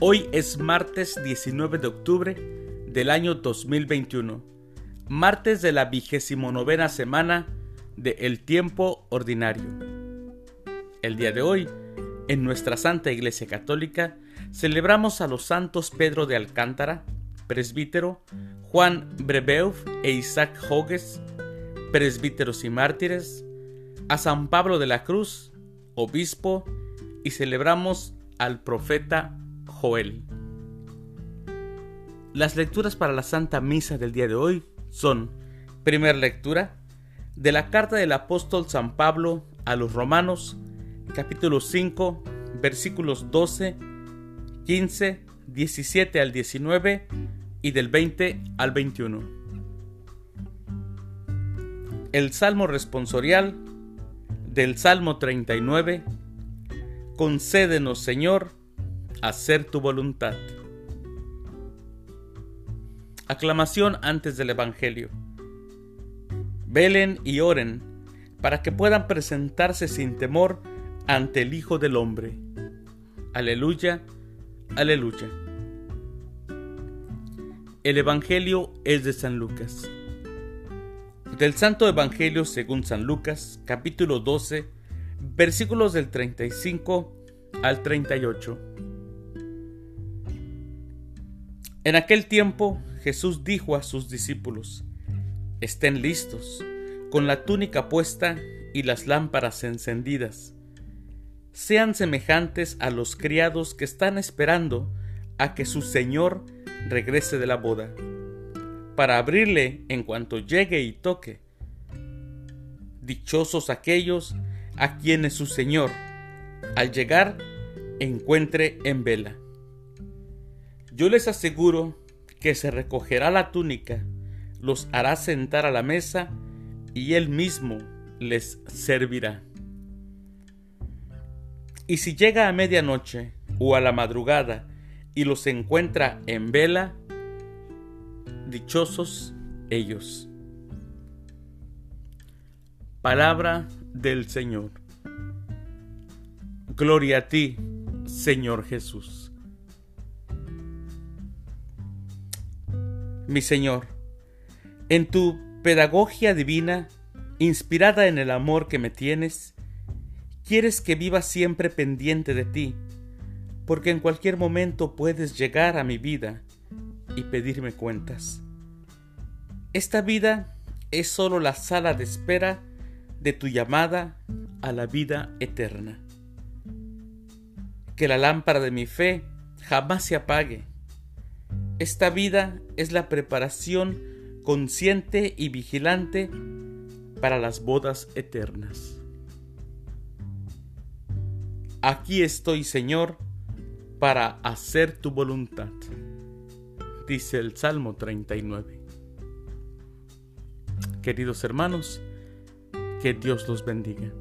Hoy es martes 19 de octubre del año 2021, martes de la vigésimo novena semana de El Tiempo Ordinario. El día de hoy, en nuestra Santa Iglesia Católica, celebramos a los santos Pedro de Alcántara, presbítero, Juan Brebeuf e Isaac Jogues, presbíteros y mártires, a San Pablo de la Cruz, obispo, y celebramos al profeta Joel. Las lecturas para la Santa Misa del día de hoy son, primera lectura, de la carta del apóstol San Pablo a los Romanos, capítulo 5, versículos 12, 15, 17 al 19 y del 20 al 21. El Salmo responsorial del Salmo 39 concédenos, Señor, hacer tu voluntad. Aclamación antes del Evangelio. Velen y oren para que puedan presentarse sin temor ante el Hijo del Hombre. Aleluya, aleluya. El Evangelio es de San Lucas. Del Santo Evangelio según San Lucas, capítulo 12, versículos del 35 al 38. En aquel tiempo Jesús dijo a sus discípulos, estén listos, con la túnica puesta y las lámparas encendidas. Sean semejantes a los criados que están esperando a que su Señor regrese de la boda, para abrirle en cuanto llegue y toque. Dichosos aquellos a quienes su Señor, al llegar, encuentre en vela. Yo les aseguro que se recogerá la túnica, los hará sentar a la mesa y él mismo les servirá. Y si llega a medianoche o a la madrugada y los encuentra en vela, dichosos ellos. Palabra del Señor. Gloria a ti, Señor Jesús. Mi Señor, en tu pedagogía divina, inspirada en el amor que me tienes, quieres que viva siempre pendiente de ti, porque en cualquier momento puedes llegar a mi vida y pedirme cuentas. Esta vida es solo la sala de espera de tu llamada a la vida eterna. Que la lámpara de mi fe jamás se apague. Esta vida es la preparación consciente y vigilante para las bodas eternas. Aquí estoy, Señor, para hacer tu voluntad, dice el Salmo 39. Queridos hermanos, que Dios los bendiga.